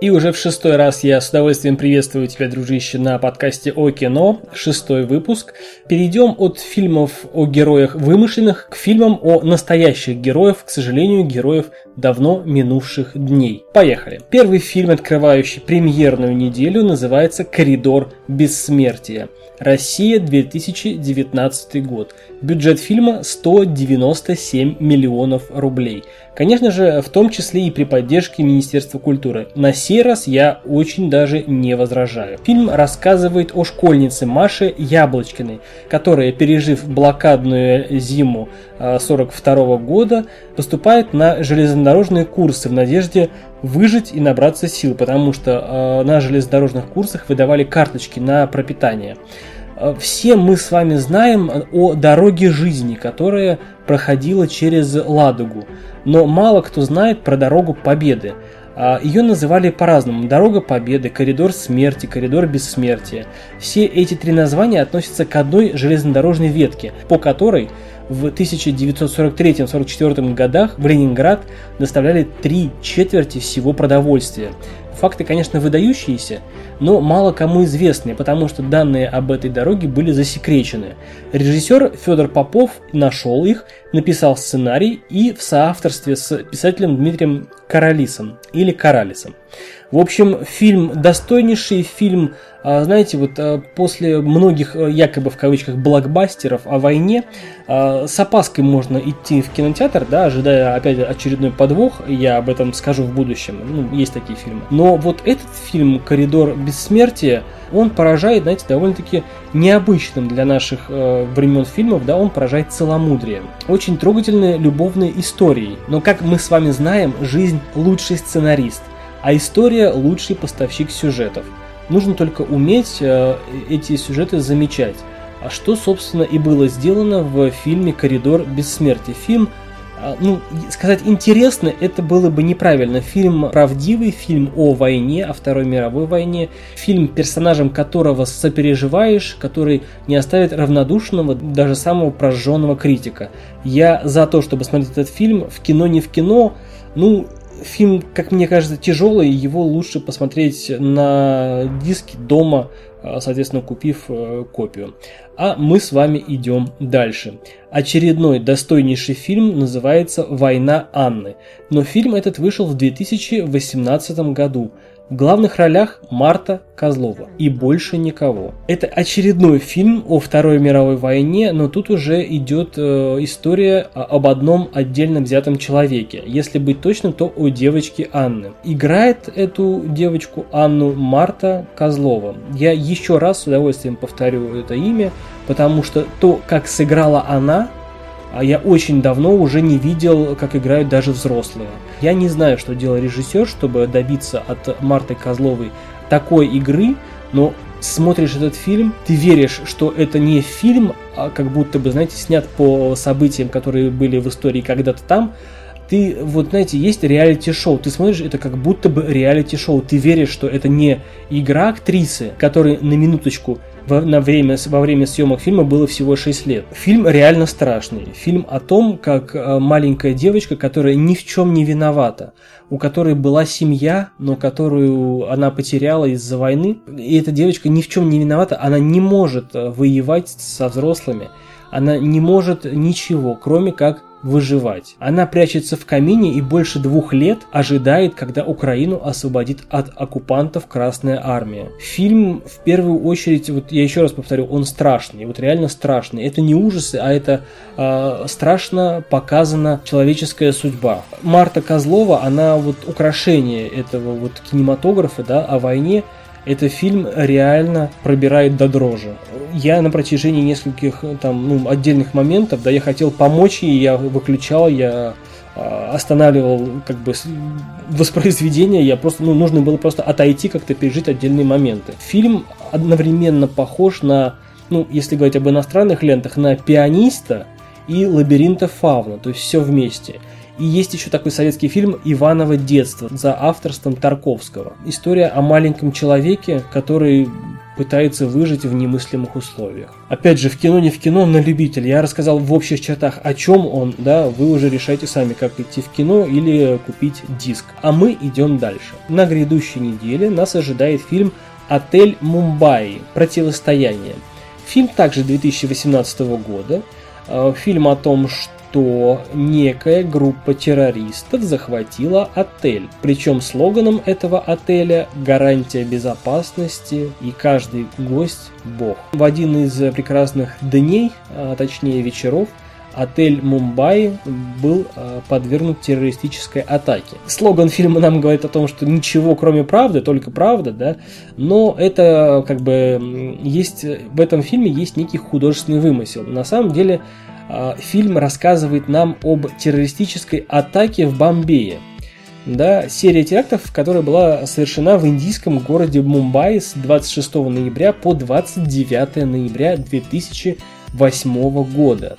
И уже в шестой раз я с удовольствием приветствую тебя, дружище, на подкасте о кино, шестой выпуск. Перейдем от фильмов о героях вымышленных к фильмам о настоящих героях, к сожалению, героев давно минувших дней. Поехали. Первый фильм, открывающий премьерную неделю, называется «Коридор бессмертия». Россия, 2019 год. Бюджет фильма 197 миллионов рублей. Конечно же, в том числе и при поддержке Министерства культуры. На сей раз я очень даже не возражаю. Фильм рассказывает о школьнице Маше Яблочкиной, которая, пережив блокадную зиму 42 а, года, поступает на железнодорожные курсы в надежде выжить и набраться сил, потому что э, на железнодорожных курсах выдавали карточки на пропитание. Э, все мы с вами знаем о дороге жизни, которая проходила через Ладогу, но мало кто знает про дорогу Победы. А, Ее называли по-разному. Дорога Победы, Коридор Смерти, Коридор Бессмертия. Все эти три названия относятся к одной железнодорожной ветке, по которой в 1943-1944 годах в Ленинград доставляли три четверти всего продовольствия. Факты, конечно, выдающиеся, но мало кому известны, потому что данные об этой дороге были засекречены. Режиссер Федор Попов нашел их, написал сценарий и в соавторстве с писателем Дмитрием Каралисом или Каралисом. В общем, фильм достойнейший, фильм, а, знаете, вот а, после многих а, якобы в кавычках блокбастеров о войне с опаской можно идти в кинотеатр, да, ожидая опять очередной подвох, я об этом скажу в будущем, ну, есть такие фильмы. Но вот этот фильм «Коридор бессмертия», он поражает, знаете, довольно-таки необычным для наших э, времен фильмов, да, он поражает целомудрием. Очень трогательные любовные истории, но как мы с вами знаем, жизнь лучший сценарист а история – лучший поставщик сюжетов. Нужно только уметь э, эти сюжеты замечать. А что, собственно, и было сделано в фильме «Коридор бессмертия». Фильм а, ну, сказать интересно, это было бы неправильно. Фильм правдивый, фильм о войне, о Второй мировой войне, фильм, персонажем которого сопереживаешь, который не оставит равнодушного, даже самого прожженного критика. Я за то, чтобы смотреть этот фильм в кино, не в кино, ну, фильм, как мне кажется, тяжелый, его лучше посмотреть на диске дома, а, соответственно, купив э, копию. А мы с вами идем дальше. Очередной достойнейший фильм называется «Война Анны», но фильм этот вышел в 2018 году – в главных ролях Марта Козлова и больше никого. Это очередной фильм о Второй мировой войне, но тут уже идет э, история об одном отдельно взятом человеке. Если быть точным, то о девочке Анны. Играет эту девочку Анну Марта Козлова. Я еще раз с удовольствием повторю это имя, потому что то, как сыграла она, я очень давно уже не видел, как играют даже взрослые. Я не знаю, что делал режиссер, чтобы добиться от Марты Козловой такой игры, но смотришь этот фильм, ты веришь, что это не фильм, а как будто бы, знаете, снят по событиям, которые были в истории когда-то там, ты, вот знаете, есть реалити-шоу, ты смотришь, это как будто бы реалити-шоу, ты веришь, что это не игра актрисы, которая на минуточку во, на время, во время съемок фильма было всего 6 лет. Фильм реально страшный. Фильм о том, как э, маленькая девочка, которая ни в чем не виновата, у которой была семья, но которую она потеряла из-за войны, и эта девочка ни в чем не виновата, она не может э, воевать со взрослыми, она не может ничего, кроме как выживать. Она прячется в камине и больше двух лет ожидает, когда Украину освободит от оккупантов Красная Армия. Фильм, в первую очередь, вот я еще раз повторю, он страшный, вот реально страшный. Это не ужасы, а это э, страшно показана человеческая судьба. Марта Козлова, она вот украшение этого вот кинематографа, да, о войне, это фильм реально пробирает до дрожи. Я на протяжении нескольких там, ну, отдельных моментов, да, я хотел помочь ей, я выключал, я а, останавливал как бы воспроизведение, я просто, ну, нужно было просто отойти, как-то пережить отдельные моменты. Фильм одновременно похож на, ну, если говорить об иностранных лентах, на пианиста и лабиринта фауна, то есть все вместе. И есть еще такой советский фильм «Иваново детство» за авторством Тарковского. История о маленьком человеке, который пытается выжить в немыслимых условиях. Опять же, в кино не в кино, на любитель. Я рассказал в общих чертах, о чем он, да, вы уже решайте сами, как идти в кино или купить диск. А мы идем дальше. На грядущей неделе нас ожидает фильм «Отель Мумбаи. Противостояние». Фильм также 2018 года. Э, фильм о том, что что некая группа террористов захватила отель. Причем слоганом этого отеля гарантия безопасности и каждый гость бог. В один из прекрасных дней, а точнее вечеров, отель Мумбаи был а, подвергнут террористической атаке. Слоган фильма нам говорит о том, что ничего кроме правды, только правда, да, но это как бы есть, в этом фильме есть некий художественный вымысел. На самом деле фильм рассказывает нам об террористической атаке в Бомбее. Да, серия терактов, которая была совершена в индийском городе Мумбаи с 26 ноября по 29 ноября 2008 года.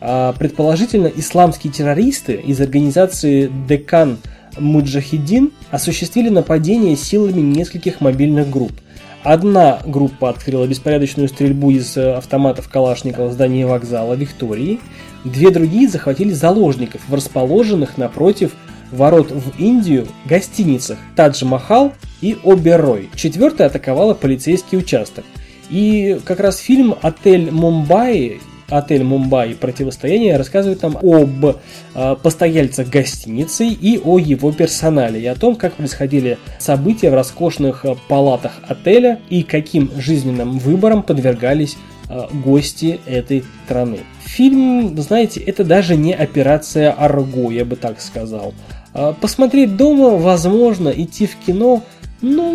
А, предположительно, исламские террористы из организации Декан Муджахидин осуществили нападение силами нескольких мобильных групп – Одна группа открыла беспорядочную стрельбу из э, автоматов Калашникова в здании вокзала Виктории. Две другие захватили заложников в расположенных напротив ворот в Индию гостиницах Тадж Махал и Оберой. Четвертая атаковала полицейский участок. И как раз фильм «Отель Мумбаи» отель Мумбаи противостояние рассказывает нам об э, постояльцах гостиницы и о его персонале, и о том, как происходили события в роскошных э, палатах отеля и каким жизненным выборам подвергались э, гости этой страны. Фильм, знаете, это даже не операция Арго, я бы так сказал. Посмотреть дома, возможно, идти в кино, ну,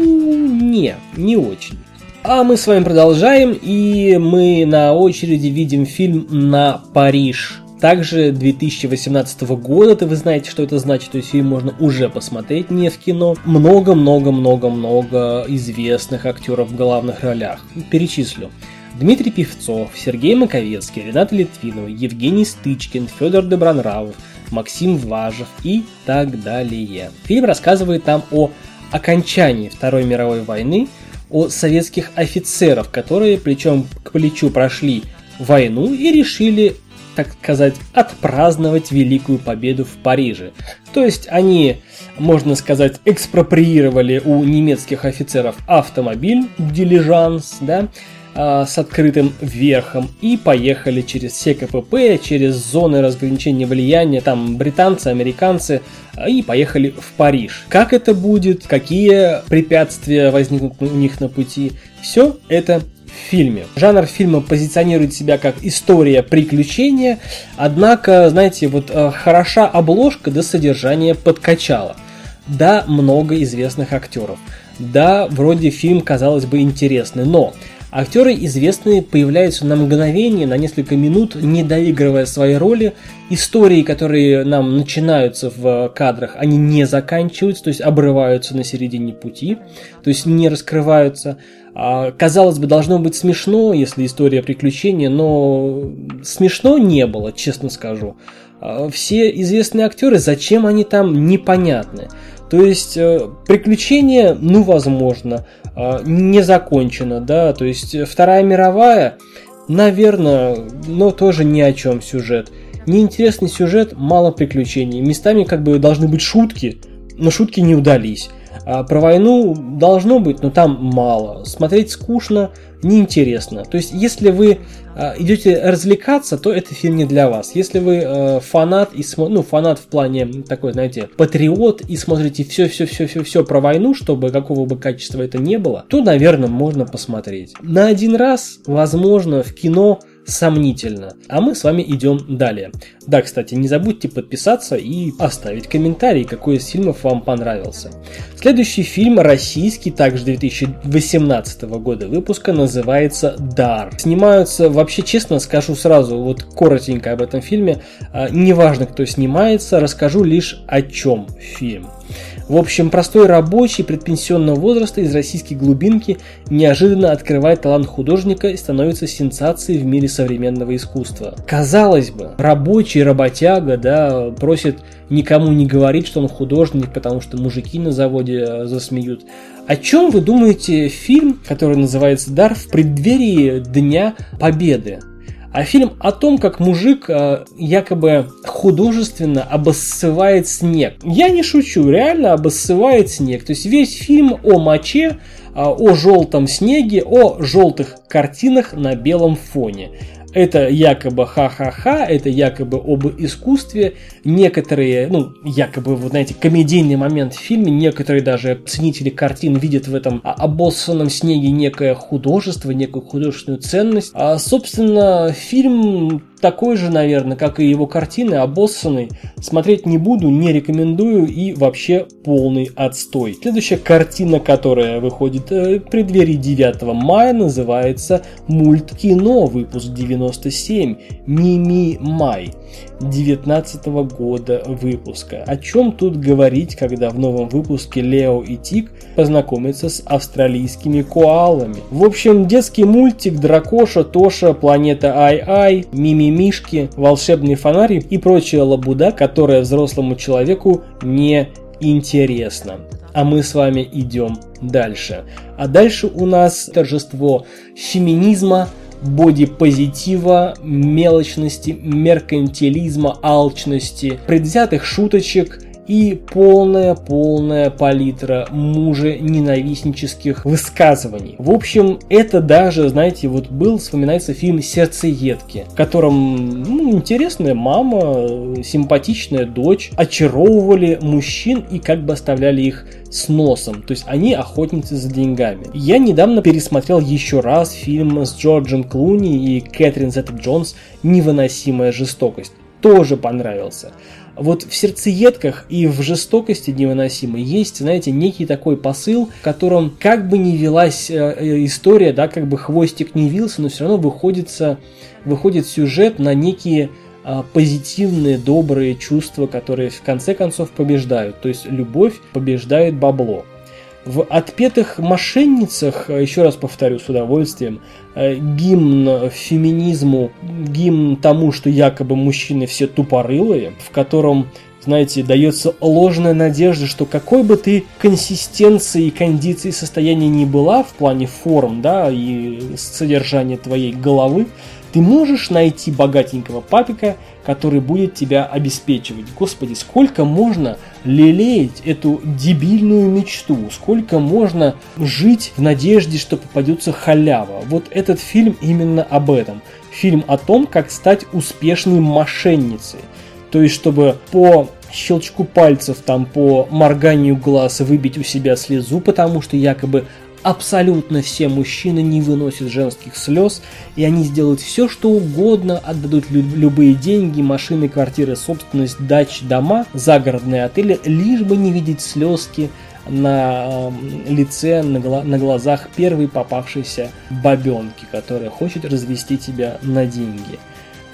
не, не очень. А мы с вами продолжаем, и мы на очереди видим фильм «На Париж». Также 2018 года, это вы знаете, что это значит, то есть фильм можно уже посмотреть, не в кино. Много-много-много-много известных актеров в главных ролях. Перечислю. Дмитрий Певцов, Сергей Маковецкий, Рената Литвинова, Евгений Стычкин, Федор Добронравов, Максим Важев и так далее. Фильм рассказывает нам о окончании Второй мировой войны – о советских офицеров, которые плечом к плечу прошли войну и решили, так сказать, отпраздновать Великую Победу в Париже. То есть они, можно сказать, экспроприировали у немецких офицеров автомобиль, дилижанс, да, а, с открытым верхом и поехали через все КПП, через зоны разграничения влияния, там британцы, американцы, а, и поехали в Париж. Как это будет, какие препятствия возникнут у них на пути, все это в фильме. Жанр фильма позиционирует себя как история приключения, однако, знаете, вот а, хороша обложка до содержания подкачала. Да, много известных актеров. Да, вроде фильм, казалось бы, интересный, но Актеры известные появляются на мгновение, на несколько минут, не доигрывая свои роли. Истории, которые нам начинаются в кадрах, они не заканчиваются, то есть обрываются на середине пути, то есть не раскрываются. А, казалось бы, должно быть смешно, если история приключения, но смешно не было, честно скажу. А, все известные актеры, зачем они там, непонятны. То есть э, приключение, ну, возможно, э, не закончено, да, то есть Вторая мировая, наверное, но тоже ни о чем сюжет. Неинтересный сюжет, мало приключений. Местами как бы должны быть шутки, но шутки не удались. А про войну должно быть, но там мало. Смотреть скучно, неинтересно. То есть, если вы э, идете развлекаться, то это фильм не для вас. Если вы э, фанат и смо... ну фанат в плане такой, знаете, патриот и смотрите все, все, все, все, все про войну, чтобы какого бы качества это не было, то, наверное, можно посмотреть. На один раз, возможно, в кино сомнительно. А мы с вами идем далее. Да, кстати, не забудьте подписаться и оставить комментарий, какой из фильмов вам понравился. Следующий фильм российский, также 2018 года выпуска, называется «Дар». Снимаются, вообще честно скажу сразу, вот коротенько об этом фильме, а, неважно кто снимается, расскажу лишь о чем фильм. В общем, простой рабочий предпенсионного возраста из российской глубинки неожиданно открывает талант художника и становится сенсацией в мире современного искусства. Казалось бы, рабочий, работяга, да, просит никому не говорить, что он художник, потому что мужики на заводе э, засмеют. О чем вы думаете фильм, который называется «Дар» в преддверии Дня Победы? А фильм о том, как мужик э, якобы художественно обоссывает снег. Я не шучу, реально обоссывает снег. То есть весь фильм о моче, э, о желтом снеге, о желтых картинах на белом фоне. Это якобы ха-ха-ха, это якобы об искусстве. Некоторые, ну, якобы, вот знаете, комедийный момент в фильме, некоторые даже ценители картин видят в этом обоссанном снеге некое художество, некую художественную ценность. А, собственно, фильм такой же, наверное, как и его картины, обоссанный. Смотреть не буду, не рекомендую и вообще полный отстой. Следующая картина, которая выходит э, в преддверии 9 мая, называется «Мульткино», выпуск 97, «Мими Май». 19 года выпуска. О чем тут говорить, когда в новом выпуске Лео и Тик познакомятся с австралийскими коалами. В общем, детский мультик Дракоша, Тоша, Планета Ай-Ай, Мимимишки, Волшебный фонарь и прочая лабуда, которая взрослому человеку не интересна. А мы с вами идем дальше. А дальше у нас торжество феминизма, бодипозитива, мелочности, меркантилизма, алчности, предвзятых шуточек и полная-полная палитра мужа ненавистнических высказываний. В общем, это даже, знаете, вот был, вспоминается фильм «Сердцеедки», в котором ну, интересная мама, симпатичная дочь очаровывали мужчин и как бы оставляли их с носом. То есть они охотницы за деньгами. Я недавно пересмотрел еще раз фильм с Джорджем Клуни и Кэтрин Зетта Джонс «Невыносимая жестокость». Тоже понравился. Вот в сердцеедках и в жестокости невыносимой есть, знаете, некий такой посыл, в котором как бы ни велась э, э, история, да, как бы хвостик не вился, но все равно выходится, выходит сюжет на некие а, позитивные, добрые чувства, которые в конце концов побеждают. То есть любовь побеждает бабло. В «Отпетых мошенницах», а, еще раз повторю с удовольствием, а, гимн феминизму, гимн тому, что якобы мужчины все тупорылые, в котором знаете, дается ложная надежда, что какой бы ты консистенции, кондиции, состояния ни была в плане форм, да, и содержания твоей головы, ты можешь найти богатенького папика, который будет тебя обеспечивать. Господи, сколько можно лелеять эту дебильную мечту, сколько можно жить в надежде, что попадется халява. Вот этот фильм именно об этом. Фильм о том, как стать успешной мошенницей. То есть, чтобы по щелчку пальцев, там, по морганию глаз выбить у себя слезу, потому что якобы абсолютно все мужчины не выносят женских слез, и они сделают все, что угодно, отдадут лю- любые деньги, машины, квартиры, собственность, дачи, дома, загородные отели, лишь бы не видеть слезки на э, лице, на, гла- на глазах первой попавшейся бабенки, которая хочет развести тебя на деньги.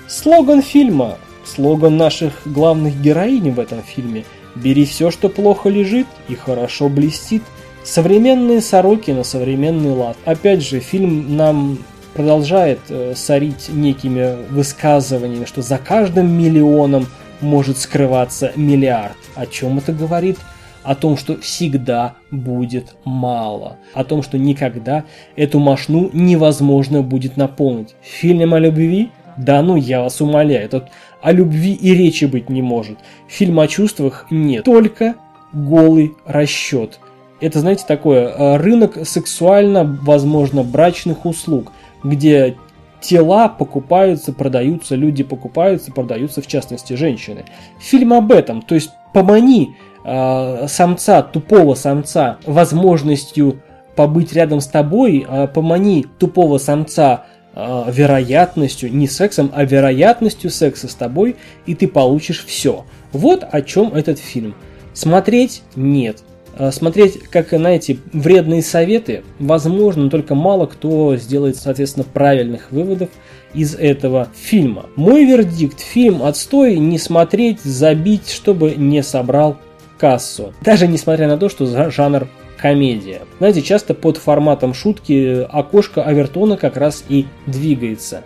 Слоган фильма, слоган наших главных героинь в этом фильме «Бери все, что плохо лежит и хорошо блестит», Современные сороки на современный лад. Опять же, фильм нам продолжает э, сорить некими высказываниями, что за каждым миллионом может скрываться миллиард. О чем это говорит? О том, что всегда будет мало. О том, что никогда эту машну невозможно будет наполнить. Фильм о любви? Да ну я вас умоляю, тут о любви и речи быть не может. Фильм о чувствах нет. Только голый расчет – это, знаете, такое, э, рынок сексуально, возможно, брачных услуг, где тела покупаются, продаются, люди покупаются, продаются, в частности, женщины. Фильм об этом, то есть помани э, самца, тупого самца, возможностью побыть рядом с тобой, э, помани тупого самца э, вероятностью, не сексом, а вероятностью секса с тобой, и ты получишь все. Вот о чем этот фильм. Смотреть нет. Э, смотреть, как, знаете, вредные советы, возможно, но только мало кто сделает, соответственно, правильных выводов из этого фильма. Мой вердикт, фильм отстой, не смотреть, забить, чтобы не собрал кассу. Даже несмотря на то, что жанр комедия. Знаете, часто под форматом шутки окошко Авертона как раз и двигается.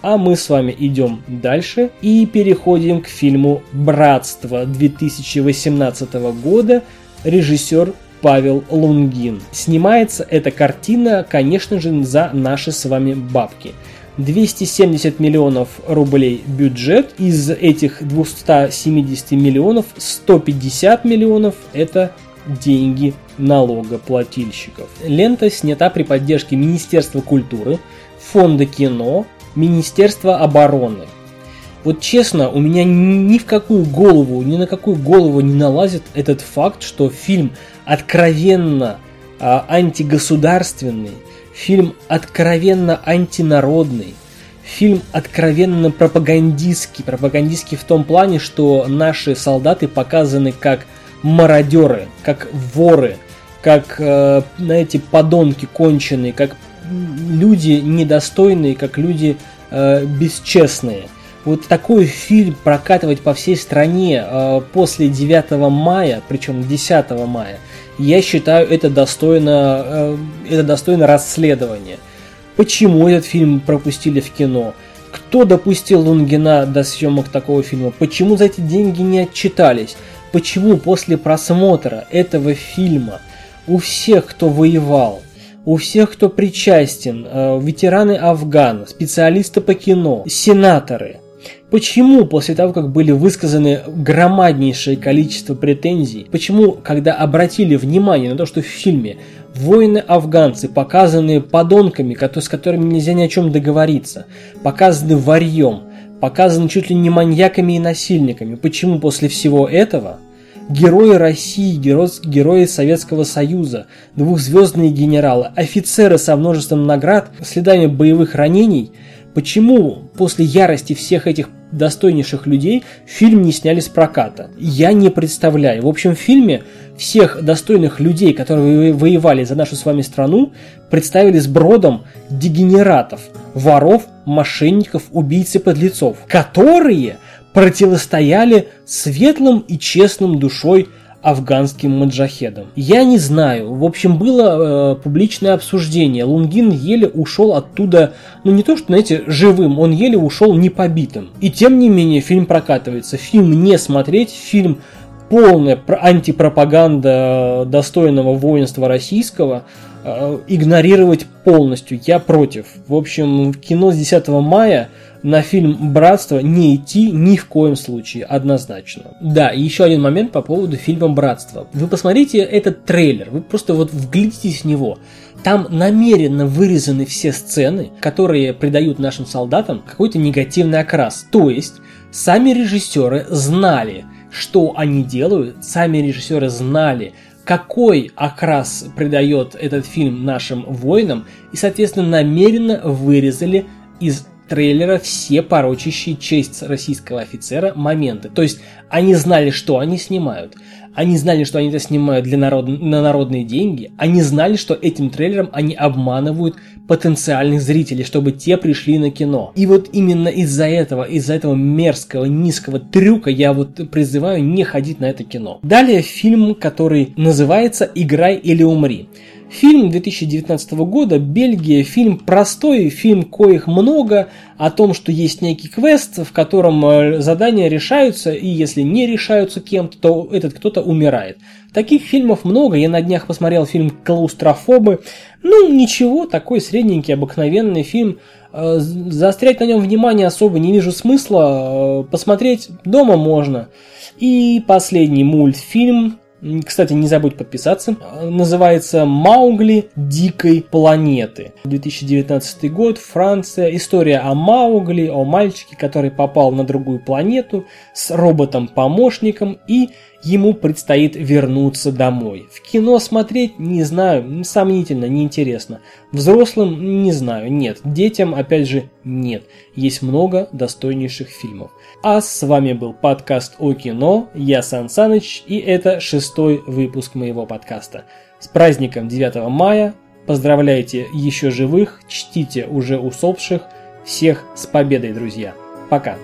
А мы с вами идем дальше и переходим к фильму «Братство» 2018 года. Режиссер Павел Лунгин. Снимается эта картина, конечно же, за наши с вами бабки. 270 миллионов рублей бюджет. Из этих 270 миллионов 150 миллионов это деньги налогоплательщиков. Лента снята при поддержке Министерства культуры, Фонда кино, Министерства обороны. Вот честно, у меня ни в какую голову, ни на какую голову не налазит этот факт, что фильм откровенно а, антигосударственный, фильм откровенно антинародный, фильм откровенно пропагандистский. Пропагандистский в том плане, что наши солдаты показаны как мародеры, как воры, как, э, знаете, подонки конченые, как люди недостойные, как люди э, бесчестные. Вот такой фильм прокатывать по всей стране э, после 9 мая, причем 10 мая, я считаю, это достойно, э, это достойно расследования. Почему этот фильм пропустили в кино? Кто допустил Лунгина до съемок такого фильма? Почему за эти деньги не отчитались? Почему после просмотра этого фильма у всех, кто воевал, у всех, кто причастен, э, ветераны Афгана, специалисты по кино, сенаторы, Почему после того, как были высказаны громаднейшее количество претензий, почему, когда обратили внимание на то, что в фильме воины-афганцы показаны подонками, с которыми нельзя ни о чем договориться, показаны варьем, показаны чуть ли не маньяками и насильниками, почему после всего этого герои России, герои Советского Союза, двухзвездные генералы, офицеры со множеством наград, следами боевых ранений. Почему после ярости всех этих достойнейших людей фильм не сняли с проката? Я не представляю. В общем, в фильме всех достойных людей, которые воевали за нашу с вами страну, представили с бродом дегенератов, воров, мошенников, убийц и подлецов, которые противостояли светлым и честным душой афганским маджахедам. Я не знаю. В общем, было э, публичное обсуждение. Лунгин еле ушел оттуда, ну не то что, знаете, живым, он еле ушел не побитым. И тем не менее, фильм прокатывается. Фильм не смотреть, фильм полная антипропаганда достойного воинства российского э, игнорировать полностью. Я против. В общем, кино с 10 мая на фильм «Братство» не идти ни в коем случае, однозначно. Да, и еще один момент по поводу фильма «Братство». Вы посмотрите этот трейлер, вы просто вот вглядитесь в него. Там намеренно вырезаны все сцены, которые придают нашим солдатам какой-то негативный окрас. То есть, сами режиссеры знали, что они делают, сами режиссеры знали, какой окрас придает этот фильм нашим воинам, и, соответственно, намеренно вырезали из трейлера все порочащие честь российского офицера моменты. То есть они знали, что они снимают. Они знали, что они это снимают для народ... на народные деньги. Они знали, что этим трейлером они обманывают потенциальных зрителей, чтобы те пришли на кино. И вот именно из-за этого, из-за этого мерзкого, низкого трюка я вот призываю не ходить на это кино. Далее фильм, который называется «Играй или умри». Фильм 2019 года, Бельгия, фильм простой, фильм коих много, о том, что есть некий квест, в котором э, задания решаются, и если не решаются кем-то, то этот кто-то умирает. Таких фильмов много, я на днях посмотрел фильм «Клаустрофобы», ну ничего, такой средненький, обыкновенный фильм, э, заострять на нем внимание особо не вижу смысла, э, посмотреть дома можно. И последний мультфильм кстати, не забудь подписаться. Называется «Маугли дикой планеты». 2019 год, Франция. История о Маугли, о мальчике, который попал на другую планету с роботом-помощником и ему предстоит вернуться домой. В кино смотреть, не знаю, сомнительно, неинтересно. Взрослым, не знаю, нет. Детям, опять же, нет. Есть много достойнейших фильмов. А с вами был подкаст о кино, я Сан Саныч, и это шестой выпуск моего подкаста. С праздником 9 мая, поздравляйте еще живых, чтите уже усопших, всех с победой, друзья. Пока.